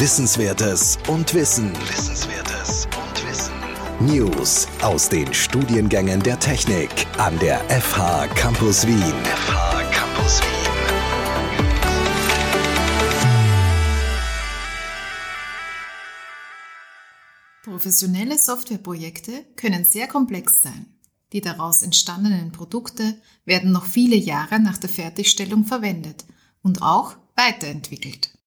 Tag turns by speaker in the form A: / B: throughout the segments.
A: Wissenswertes und Wissen. Wissenswertes und Wissen. News aus den Studiengängen der Technik an der FH Campus Wien. FH Campus Wien.
B: Professionelle Softwareprojekte können sehr komplex sein. Die daraus entstandenen Produkte werden noch viele Jahre nach der Fertigstellung verwendet und auch weiterentwickelt.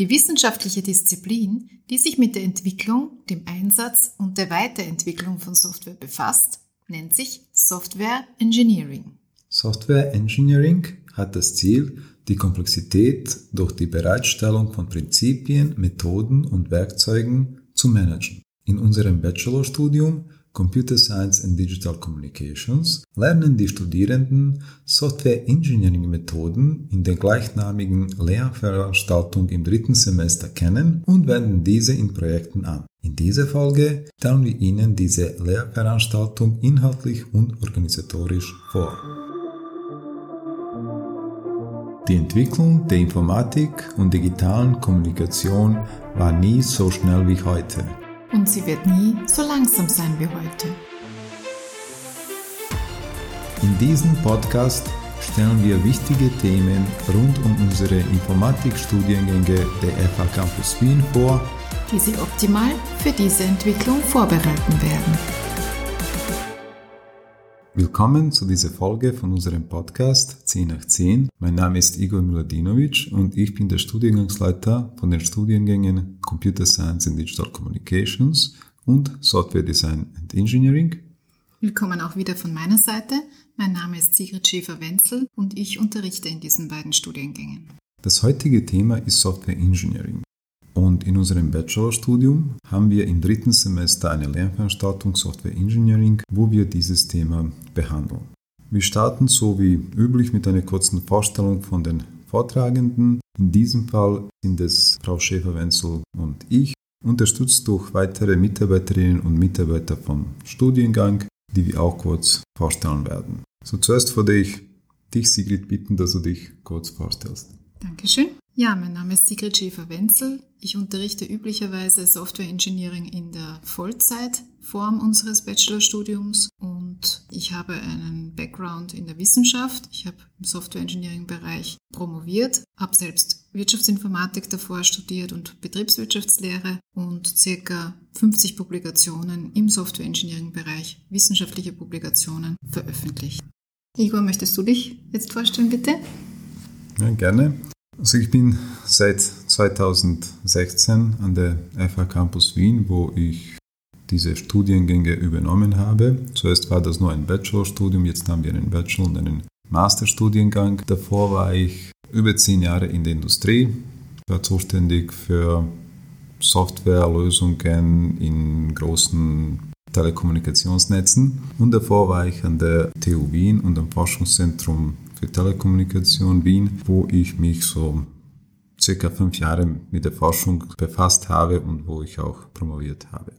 B: Die wissenschaftliche Disziplin, die sich mit der Entwicklung, dem Einsatz und der Weiterentwicklung von Software befasst, nennt sich Software Engineering.
C: Software Engineering hat das Ziel, die Komplexität durch die Bereitstellung von Prinzipien, Methoden und Werkzeugen zu managen. In unserem Bachelorstudium Computer Science and Digital Communications lernen die Studierenden Software Engineering Methoden in der gleichnamigen Lehrveranstaltung im dritten Semester kennen und wenden diese in Projekten an. In dieser Folge stellen wir Ihnen diese Lehrveranstaltung inhaltlich und organisatorisch vor. Die Entwicklung der Informatik und digitalen Kommunikation war nie so schnell wie heute
B: und sie wird nie so langsam sein wie heute.
C: In diesem Podcast stellen wir wichtige Themen rund um unsere Informatikstudiengänge der FH Campus Wien vor,
B: die Sie optimal für diese Entwicklung vorbereiten werden.
C: Willkommen zu dieser Folge von unserem Podcast 10 nach 10. Mein Name ist Igor Miladinovic und ich bin der Studiengangsleiter von den Studiengängen Computer Science and Digital Communications und Software Design and Engineering.
B: Willkommen auch wieder von meiner Seite. Mein Name ist Sigrid Schäfer-Wenzel und ich unterrichte in diesen beiden Studiengängen.
C: Das heutige Thema ist Software Engineering. Und in unserem Bachelorstudium haben wir im dritten Semester eine Lernveranstaltung Software Engineering, wo wir dieses Thema behandeln. Wir starten so wie üblich mit einer kurzen Vorstellung von den Vortragenden. In diesem Fall sind es Frau Schäfer-Wenzel und ich, unterstützt durch weitere Mitarbeiterinnen und Mitarbeiter vom Studiengang, die wir auch kurz vorstellen werden. So zuerst würde ich dich, Sigrid, bitten, dass du dich kurz vorstellst.
B: Dankeschön. Ja, mein Name ist Sigrid Schäfer-Wenzel. Ich unterrichte üblicherweise Software Engineering in der Vollzeitform unseres Bachelorstudiums und ich habe einen Background in der Wissenschaft. Ich habe im Software Engineering Bereich promoviert, habe selbst Wirtschaftsinformatik davor studiert und Betriebswirtschaftslehre und circa 50 Publikationen im Software Engineering Bereich, wissenschaftliche Publikationen veröffentlicht. Igor, möchtest du dich jetzt vorstellen, bitte?
C: Ja, gerne. Also ich bin seit 2016 an der FH Campus Wien, wo ich diese Studiengänge übernommen habe. Zuerst war das nur ein Bachelorstudium, jetzt haben wir einen Bachelor- und einen Masterstudiengang. Davor war ich über zehn Jahre in der Industrie, war zuständig für Softwarelösungen in großen Telekommunikationsnetzen. Und davor war ich an der TU Wien und am Forschungszentrum für Telekommunikation Wien, wo ich mich so circa fünf Jahre mit der Forschung befasst habe und wo ich auch promoviert habe.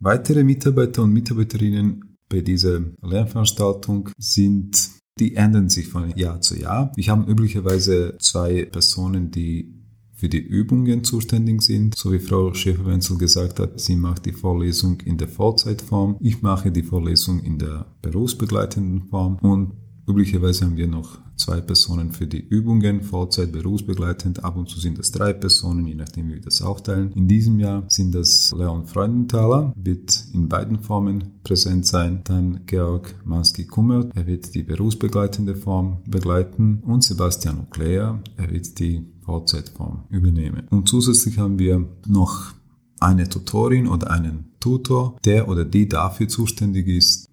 C: Weitere Mitarbeiter und Mitarbeiterinnen bei dieser Lernveranstaltung sind, die ändern sich von Jahr zu Jahr. Wir haben üblicherweise zwei Personen, die für die Übungen zuständig sind. So wie Frau Schäfer-Wenzel gesagt hat, sie macht die Vorlesung in der Vollzeitform. Ich mache die Vorlesung in der berufsbegleitenden Form und Üblicherweise haben wir noch zwei Personen für die Übungen, Vollzeit berufsbegleitend. Ab und zu sind das drei Personen, je nachdem wie wir das aufteilen. In diesem Jahr sind das Leon Freudenthaler, wird in beiden Formen präsent sein. Dann Georg Manski-Kummert, er wird die berufsbegleitende Form begleiten. Und Sebastian Oklea, er wird die Vollzeitform übernehmen. Und zusätzlich haben wir noch eine Tutorin oder einen Tutor, der oder die dafür zuständig ist,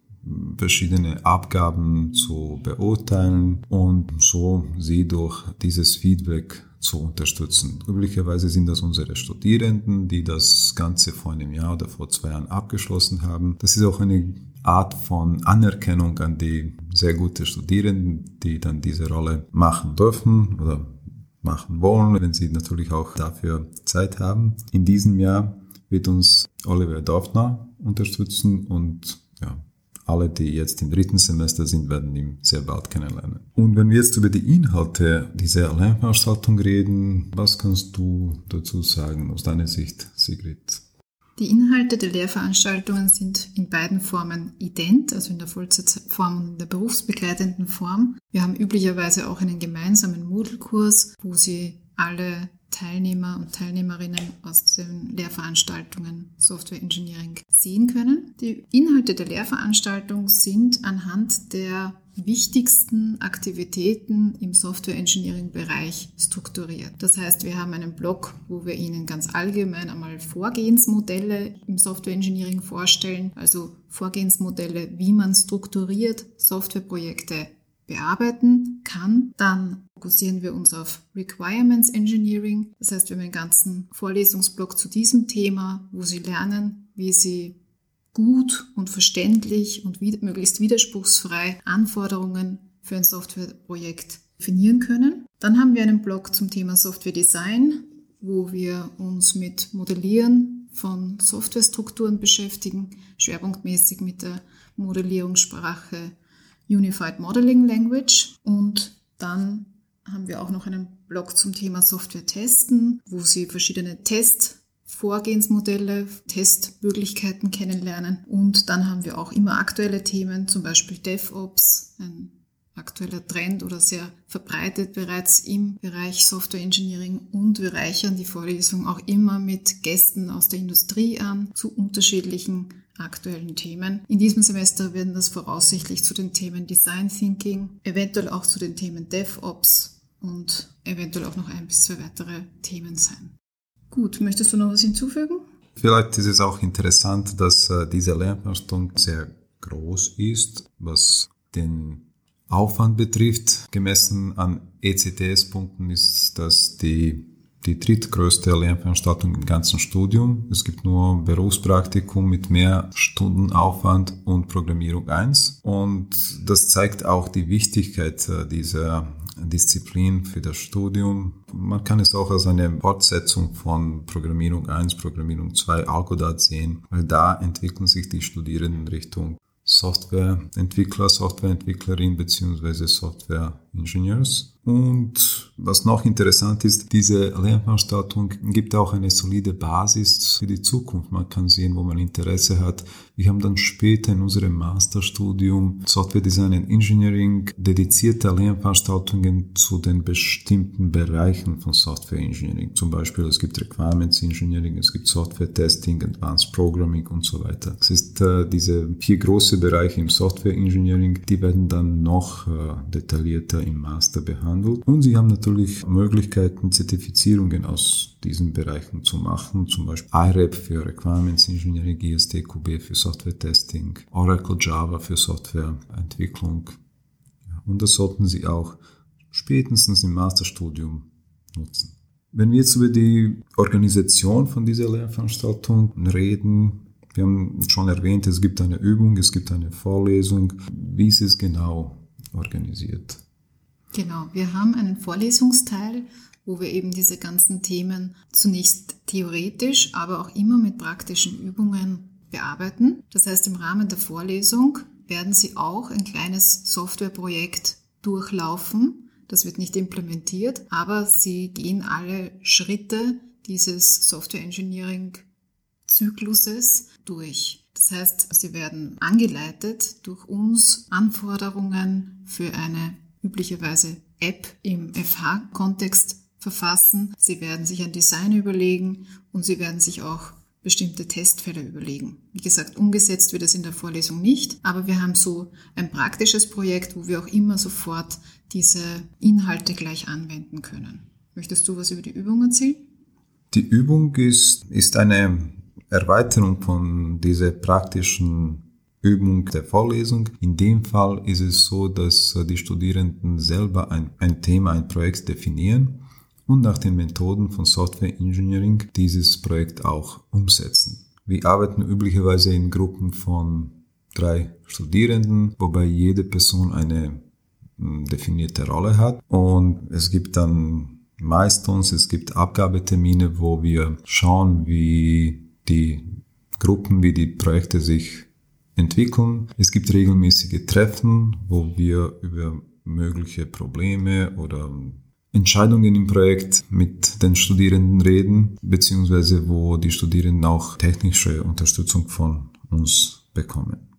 C: verschiedene Abgaben zu beurteilen und so sie durch dieses Feedback zu unterstützen. Üblicherweise sind das unsere Studierenden, die das Ganze vor einem Jahr oder vor zwei Jahren abgeschlossen haben. Das ist auch eine Art von Anerkennung an die sehr gute Studierenden, die dann diese Rolle machen dürfen oder machen wollen, wenn sie natürlich auch dafür Zeit haben. In diesem Jahr wird uns Oliver Dorfner unterstützen und ja, alle, die jetzt im dritten Semester sind, werden ihn sehr bald kennenlernen. Und wenn wir jetzt über die Inhalte dieser Lernveranstaltung reden, was kannst du dazu sagen aus deiner Sicht, Sigrid?
B: Die Inhalte der Lehrveranstaltungen sind in beiden Formen ident, also in der Vollzeitform und in der berufsbegleitenden Form. Wir haben üblicherweise auch einen gemeinsamen Moodle-Kurs, wo Sie alle Teilnehmer und Teilnehmerinnen aus den Lehrveranstaltungen Software Engineering sehen können. Die Inhalte der Lehrveranstaltung sind anhand der wichtigsten Aktivitäten im Software Engineering Bereich strukturiert. Das heißt, wir haben einen Blog, wo wir Ihnen ganz allgemein einmal Vorgehensmodelle im Software Engineering vorstellen, also Vorgehensmodelle, wie man strukturiert Softwareprojekte bearbeiten kann. Dann fokussieren wir uns auf Requirements Engineering. Das heißt, wir haben einen ganzen Vorlesungsblock zu diesem Thema, wo Sie lernen, wie Sie gut und verständlich und wie, möglichst widerspruchsfrei Anforderungen für ein Softwareprojekt definieren können. Dann haben wir einen Blog zum Thema Software Design, wo wir uns mit Modellieren von Softwarestrukturen beschäftigen, schwerpunktmäßig mit der Modellierungssprache Unified Modeling Language. Und dann haben wir auch noch einen Blog zum Thema Software testen, wo Sie verschiedene Testvorgehensmodelle, Testmöglichkeiten kennenlernen. Und dann haben wir auch immer aktuelle Themen, zum Beispiel DevOps, ein aktueller Trend oder sehr verbreitet bereits im Bereich Software Engineering und wir reichern die Vorlesung auch immer mit Gästen aus der Industrie an zu unterschiedlichen aktuellen Themen. In diesem Semester werden das voraussichtlich zu den Themen Design Thinking, eventuell auch zu den Themen DevOps und eventuell auch noch ein bis zwei weitere Themen sein. Gut, möchtest du noch was hinzufügen?
C: Vielleicht ist es auch interessant, dass äh, diese Lernveranstaltung sehr groß ist, was den Aufwand betrifft. Gemessen an ECTS-Punkten ist das die die drittgrößte Lernveranstaltung im ganzen Studium. Es gibt nur Berufspraktikum mit mehr Stunden Aufwand und Programmierung 1. Und das zeigt auch die Wichtigkeit äh, dieser Disziplin für das Studium. Man kann es auch als eine Fortsetzung von Programmierung 1, Programmierung 2, Algodat sehen, weil da entwickeln sich die Studierenden Richtung Softwareentwickler, Softwareentwicklerin bzw. Softwareingenieurs. Und was noch interessant ist, diese Lernveranstaltung gibt auch eine solide Basis für die Zukunft. Man kann sehen, wo man Interesse hat. Wir haben dann später in unserem Masterstudium Software Design and Engineering dedizierte Lernveranstaltungen zu den bestimmten Bereichen von Software Engineering. Zum Beispiel es gibt Requirements Engineering, es gibt Software Testing, Advanced Programming und so weiter. Es ist äh, diese vier große Bereiche im Software Engineering, die werden dann noch äh, detaillierter im Master behandelt behandelt. Und sie haben natürlich Möglichkeiten, Zertifizierungen aus diesen Bereichen zu machen, zum Beispiel IREP für Requirements Engineering, ISTQB für Software Testing, Oracle Java für Softwareentwicklung. Und das sollten Sie auch spätestens im Masterstudium nutzen. Wenn wir jetzt über die Organisation von dieser Lehrveranstaltung reden, wir haben schon erwähnt, es gibt eine Übung, es gibt eine Vorlesung. Wie ist es genau organisiert?
B: Genau, wir haben einen Vorlesungsteil, wo wir eben diese ganzen Themen zunächst theoretisch, aber auch immer mit praktischen Übungen bearbeiten. Das heißt, im Rahmen der Vorlesung werden Sie auch ein kleines Softwareprojekt durchlaufen. Das wird nicht implementiert, aber Sie gehen alle Schritte dieses Software Engineering Zykluses durch. Das heißt, Sie werden angeleitet durch uns Anforderungen für eine üblicherweise App im FH-Kontext verfassen. Sie werden sich ein Design überlegen und Sie werden sich auch bestimmte Testfälle überlegen. Wie gesagt, umgesetzt wird es in der Vorlesung nicht, aber wir haben so ein praktisches Projekt, wo wir auch immer sofort diese Inhalte gleich anwenden können. Möchtest du was über die Übung erzählen?
C: Die Übung ist, ist eine Erweiterung von dieser praktischen Übung der Vorlesung. In dem Fall ist es so, dass die Studierenden selber ein, ein Thema, ein Projekt definieren und nach den Methoden von Software Engineering dieses Projekt auch umsetzen. Wir arbeiten üblicherweise in Gruppen von drei Studierenden, wobei jede Person eine hm, definierte Rolle hat und es gibt dann meistens, es gibt Abgabetermine, wo wir schauen, wie die Gruppen, wie die Projekte sich entwickeln. Es gibt regelmäßige Treffen, wo wir über mögliche Probleme oder Entscheidungen im Projekt mit den Studierenden reden, beziehungsweise wo die Studierenden auch technische Unterstützung von uns bekommen.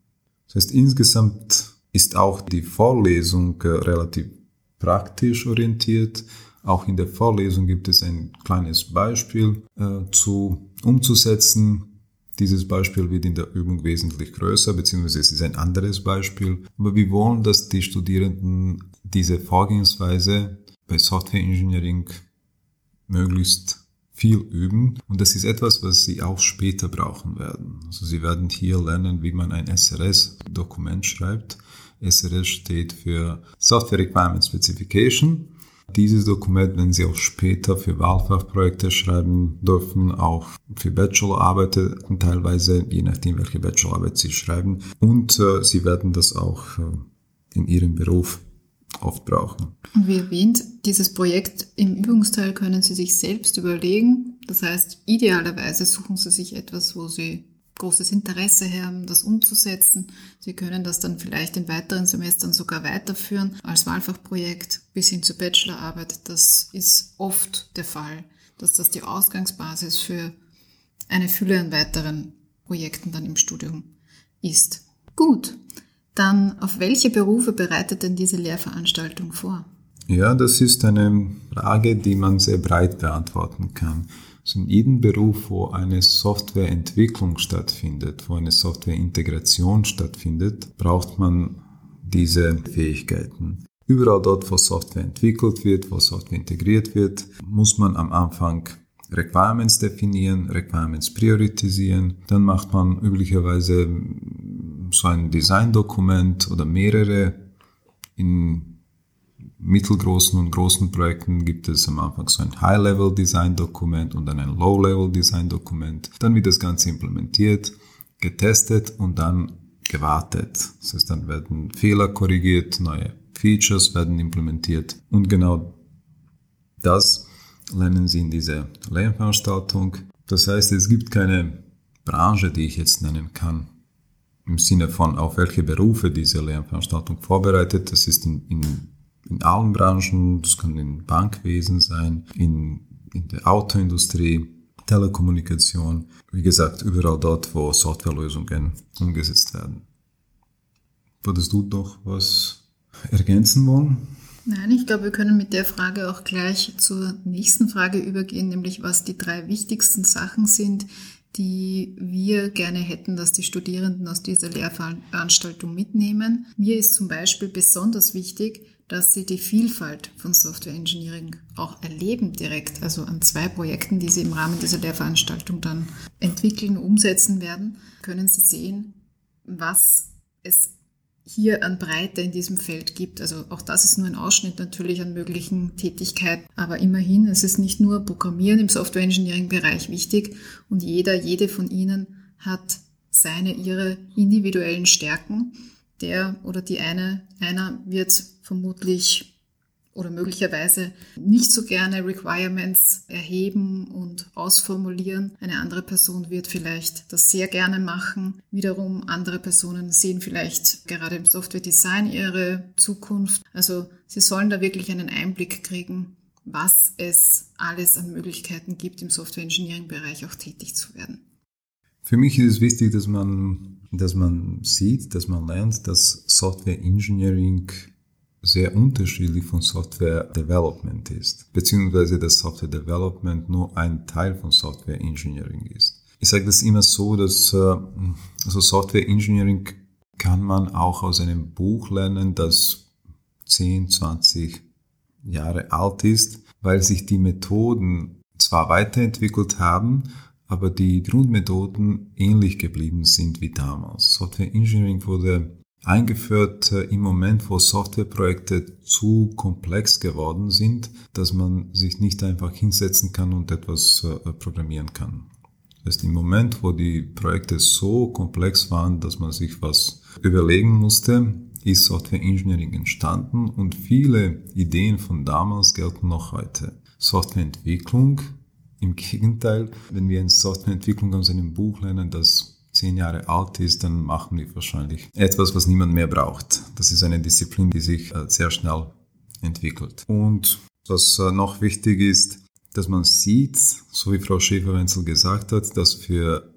C: Das heißt, insgesamt ist auch die Vorlesung äh, relativ praktisch orientiert. Auch in der Vorlesung gibt es ein kleines Beispiel äh, zu umzusetzen. Dieses Beispiel wird in der Übung wesentlich größer, beziehungsweise es ist ein anderes Beispiel. Aber wir wollen, dass die Studierenden diese Vorgehensweise bei Software Engineering möglichst viel üben und das ist etwas, was sie auch später brauchen werden. Also sie werden hier lernen, wie man ein SRS-Dokument schreibt. SRS steht für Software Requirement Specification. Dieses Dokument, wenn Sie auch später für Wahlfachprojekte schreiben dürfen, auch für Bachelorarbeiten teilweise, je nachdem, welche Bachelorarbeit Sie schreiben. Und äh, Sie werden das auch äh, in Ihrem Beruf oft brauchen.
B: Und wie erwähnt, dieses Projekt im Übungsteil können Sie sich selbst überlegen. Das heißt, idealerweise suchen Sie sich etwas, wo Sie großes Interesse haben, das umzusetzen. Sie können das dann vielleicht in weiteren Semestern sogar weiterführen als Wahlfachprojekt bis hin zur Bachelorarbeit. Das ist oft der Fall, dass das die Ausgangsbasis für eine Fülle an weiteren Projekten dann im Studium ist. Gut, dann auf welche Berufe bereitet denn diese Lehrveranstaltung vor?
C: Ja, das ist eine Frage, die man sehr breit beantworten kann. Also in jedem Beruf, wo eine Softwareentwicklung stattfindet, wo eine Softwareintegration stattfindet, braucht man diese Fähigkeiten. Überall dort, wo Software entwickelt wird, wo Software integriert wird, muss man am Anfang Requirements definieren, Requirements priorisieren. Dann macht man üblicherweise so ein Designdokument oder mehrere. In mittelgroßen und großen Projekten gibt es am Anfang so ein High-Level-Design-Dokument und dann ein Low-Level-Design-Dokument. Dann wird das Ganze implementiert, getestet und dann gewartet. Das heißt, dann werden Fehler korrigiert, neue Features werden implementiert und genau das lernen Sie in dieser Lernveranstaltung. Das heißt, es gibt keine Branche, die ich jetzt nennen kann, im Sinne von, auf welche Berufe diese Lernveranstaltung vorbereitet. Das ist in, in, in allen Branchen, das kann im Bankwesen sein, in, in der Autoindustrie, Telekommunikation, wie gesagt, überall dort, wo Softwarelösungen umgesetzt werden. Würdest du doch was ergänzen wollen?
B: Nein, ich glaube, wir können mit der Frage auch gleich zur nächsten Frage übergehen, nämlich was die drei wichtigsten Sachen sind, die wir gerne hätten, dass die Studierenden aus dieser Lehrveranstaltung mitnehmen. Mir ist zum Beispiel besonders wichtig, dass sie die Vielfalt von Software Engineering auch erleben direkt, also an zwei Projekten, die sie im Rahmen dieser Lehrveranstaltung dann entwickeln, umsetzen werden, können sie sehen, was es hier an Breite in diesem Feld gibt. Also auch das ist nur ein Ausschnitt natürlich an möglichen Tätigkeiten. Aber immerhin, es ist nicht nur Programmieren im Software Engineering Bereich wichtig und jeder, jede von Ihnen hat seine, ihre individuellen Stärken. Der oder die eine, einer wird vermutlich oder möglicherweise nicht so gerne Requirements erheben und ausformulieren. Eine andere Person wird vielleicht das sehr gerne machen. Wiederum andere Personen sehen vielleicht gerade im Software Design ihre Zukunft. Also sie sollen da wirklich einen Einblick kriegen, was es alles an Möglichkeiten gibt, im Software Engineering Bereich auch tätig zu werden.
C: Für mich ist es wichtig, dass man, dass man sieht, dass man lernt, dass Software Engineering sehr unterschiedlich von Software Development ist, beziehungsweise dass Software Development nur ein Teil von Software Engineering ist. Ich sage das immer so, dass äh, also Software Engineering kann man auch aus einem Buch lernen, das 10, 20 Jahre alt ist, weil sich die Methoden zwar weiterentwickelt haben, aber die Grundmethoden ähnlich geblieben sind wie damals. Software Engineering wurde eingeführt äh, im Moment, wo Softwareprojekte zu komplex geworden sind, dass man sich nicht einfach hinsetzen kann und etwas äh, programmieren kann. Das ist im Moment, wo die Projekte so komplex waren, dass man sich was überlegen musste, ist Software Engineering entstanden und viele Ideen von damals gelten noch heute. Softwareentwicklung, im Gegenteil, wenn wir in Softwareentwicklung aus einem Buch lernen, das zehn Jahre alt ist, dann machen wir wahrscheinlich etwas, was niemand mehr braucht. Das ist eine Disziplin, die sich äh, sehr schnell entwickelt. Und was äh, noch wichtig ist, dass man sieht, so wie Frau Schäfer-Wenzel gesagt hat, dass für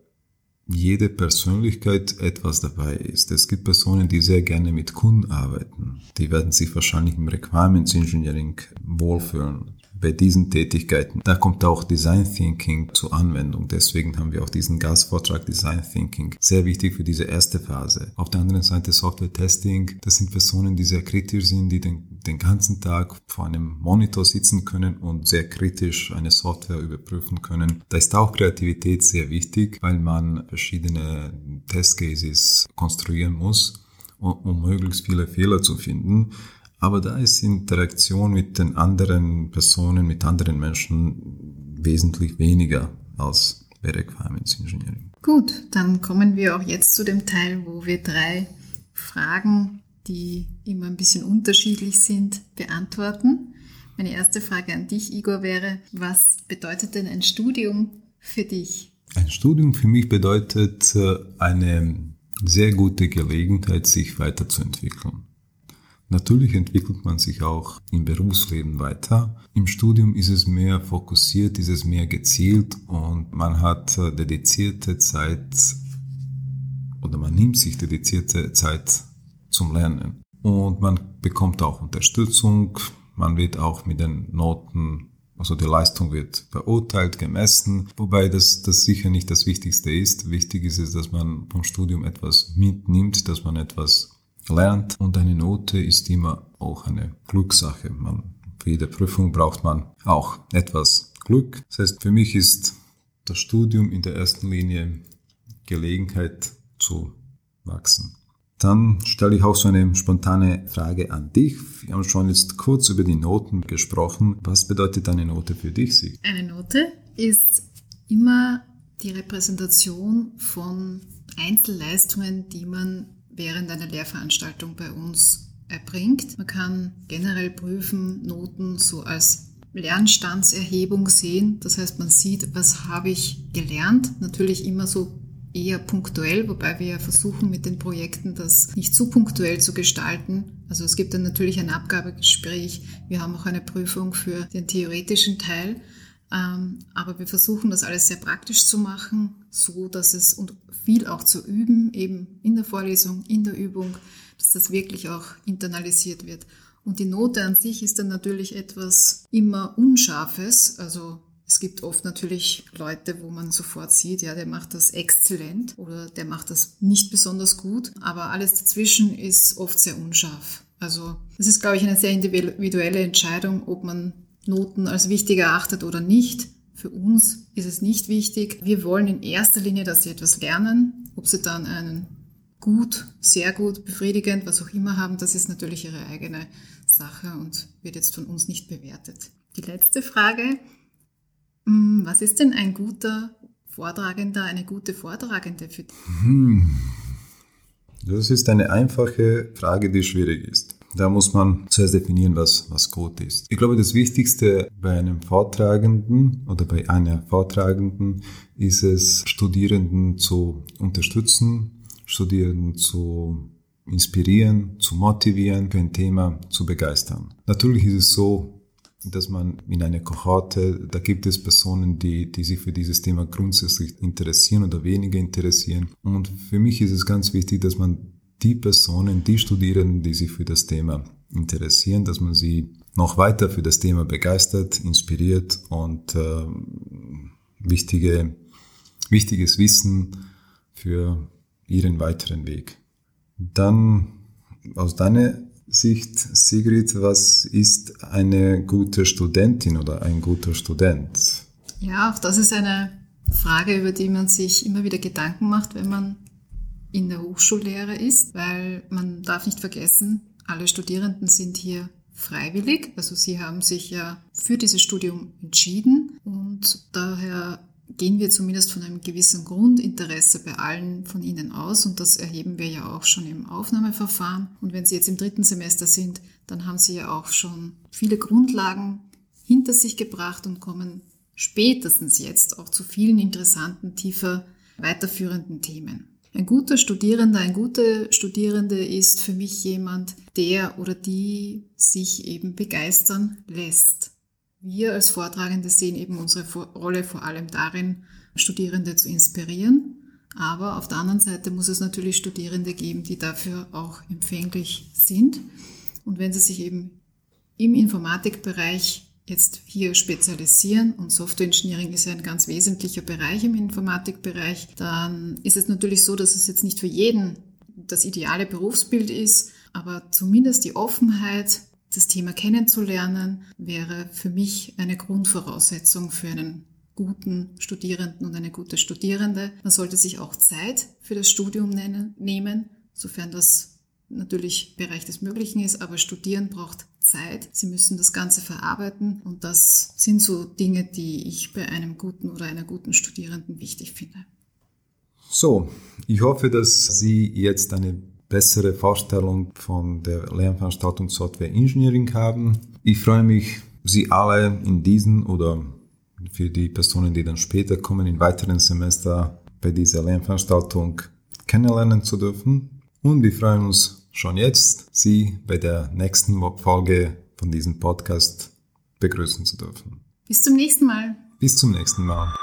C: jede Persönlichkeit etwas dabei ist. Es gibt Personen, die sehr gerne mit Kunden arbeiten. Die werden sich wahrscheinlich im Requirements Engineering wohlfühlen bei diesen Tätigkeiten, da kommt auch Design Thinking zur Anwendung. Deswegen haben wir auch diesen Gastvortrag Design Thinking. Sehr wichtig für diese erste Phase. Auf der anderen Seite Software Testing. Das sind Personen, die sehr kritisch sind, die den, den ganzen Tag vor einem Monitor sitzen können und sehr kritisch eine Software überprüfen können. Da ist auch Kreativität sehr wichtig, weil man verschiedene Testcases konstruieren muss, um, um möglichst viele Fehler zu finden. Aber da ist Interaktion mit den anderen Personen, mit anderen Menschen wesentlich weniger als bei Requirements Engineering.
B: Gut, dann kommen wir auch jetzt zu dem Teil, wo wir drei Fragen, die immer ein bisschen unterschiedlich sind, beantworten. Meine erste Frage an dich, Igor, wäre, was bedeutet denn ein Studium für dich?
C: Ein Studium für mich bedeutet äh, eine sehr gute Gelegenheit, sich weiterzuentwickeln. Natürlich entwickelt man sich auch im Berufsleben weiter. Im Studium ist es mehr fokussiert, ist es mehr gezielt und man hat äh, dedizierte Zeit oder man nimmt sich dedizierte Zeit zum Lernen. Und man bekommt auch Unterstützung, man wird auch mit den Noten, also die Leistung wird beurteilt, gemessen, wobei das, das sicher nicht das Wichtigste ist. Wichtig ist es, dass man vom Studium etwas mitnimmt, dass man etwas lernt und eine Note ist immer auch eine Glückssache. Man, für jede Prüfung braucht man auch etwas Glück. Das heißt, für mich ist das Studium in der ersten Linie Gelegenheit zu wachsen. Dann stelle ich auch so eine spontane Frage an dich. Wir haben schon jetzt kurz über die Noten gesprochen. Was bedeutet eine Note für dich, Sig?
B: Eine Note ist immer die Repräsentation von Einzelleistungen, die man während einer Lehrveranstaltung bei uns erbringt. Man kann generell prüfen, Noten so als Lernstandserhebung sehen. Das heißt, man sieht, was habe ich gelernt. Natürlich immer so eher punktuell, wobei wir ja versuchen mit den Projekten das nicht zu punktuell zu gestalten. Also es gibt dann natürlich ein Abgabegespräch. Wir haben auch eine Prüfung für den theoretischen Teil. Ähm, aber wir versuchen das alles sehr praktisch zu machen, so dass es und viel auch zu üben, eben in der Vorlesung, in der Übung, dass das wirklich auch internalisiert wird. Und die Note an sich ist dann natürlich etwas immer Unscharfes. Also es gibt oft natürlich Leute, wo man sofort sieht, ja, der macht das exzellent oder der macht das nicht besonders gut. Aber alles dazwischen ist oft sehr unscharf. Also es ist, glaube ich, eine sehr individuelle Entscheidung, ob man Noten als wichtig erachtet oder nicht. Für uns ist es nicht wichtig. Wir wollen in erster Linie, dass sie etwas lernen. Ob sie dann einen gut, sehr gut, befriedigend, was auch immer haben, das ist natürlich ihre eigene Sache und wird jetzt von uns nicht bewertet. Die letzte Frage. Hm, was ist denn ein guter Vortragender, eine gute Vortragende für dich? Hm.
C: Das ist eine einfache Frage, die schwierig ist. Da muss man zuerst definieren, was, was Code ist. Ich glaube, das Wichtigste bei einem Vortragenden oder bei einer Vortragenden ist es, Studierenden zu unterstützen, Studierenden zu inspirieren, zu motivieren, für ein Thema zu begeistern. Natürlich ist es so, dass man in einer Kohorte, da gibt es Personen, die, die sich für dieses Thema grundsätzlich interessieren oder weniger interessieren. Und für mich ist es ganz wichtig, dass man die Personen, die Studierenden, die sich für das Thema interessieren, dass man sie noch weiter für das Thema begeistert, inspiriert und äh, wichtige, wichtiges Wissen für ihren weiteren Weg. Dann aus deiner Sicht, Sigrid, was ist eine gute Studentin oder ein guter Student?
B: Ja, auch das ist eine Frage, über die man sich immer wieder Gedanken macht, wenn man in der Hochschullehre ist, weil man darf nicht vergessen, alle Studierenden sind hier freiwillig, also sie haben sich ja für dieses Studium entschieden und daher gehen wir zumindest von einem gewissen Grundinteresse bei allen von Ihnen aus und das erheben wir ja auch schon im Aufnahmeverfahren. Und wenn Sie jetzt im dritten Semester sind, dann haben Sie ja auch schon viele Grundlagen hinter sich gebracht und kommen spätestens jetzt auch zu vielen interessanten, tiefer weiterführenden Themen. Ein guter Studierender, ein guter Studierende ist für mich jemand, der oder die sich eben begeistern lässt. Wir als Vortragende sehen eben unsere Rolle vor allem darin, Studierende zu inspirieren. Aber auf der anderen Seite muss es natürlich Studierende geben, die dafür auch empfänglich sind. Und wenn sie sich eben im Informatikbereich jetzt hier spezialisieren und Software Engineering ist ja ein ganz wesentlicher Bereich im Informatikbereich, dann ist es natürlich so, dass es jetzt nicht für jeden das ideale Berufsbild ist, aber zumindest die Offenheit, das Thema kennenzulernen, wäre für mich eine Grundvoraussetzung für einen guten Studierenden und eine gute Studierende. Man sollte sich auch Zeit für das Studium nehmen, sofern das natürlich Bereich des Möglichen ist, aber Studieren braucht Zeit. Sie müssen das Ganze verarbeiten und das sind so Dinge, die ich bei einem guten oder einer guten Studierenden wichtig finde.
C: So, ich hoffe, dass Sie jetzt eine bessere Vorstellung von der Lernveranstaltung Software Engineering haben. Ich freue mich, Sie alle in diesen oder für die Personen, die dann später kommen, in weiteren Semester bei dieser Lernveranstaltung kennenlernen zu dürfen. Und wir freuen uns schon jetzt Sie bei der nächsten Folge von diesem Podcast begrüßen zu dürfen.
B: Bis zum nächsten Mal.
C: Bis zum nächsten Mal.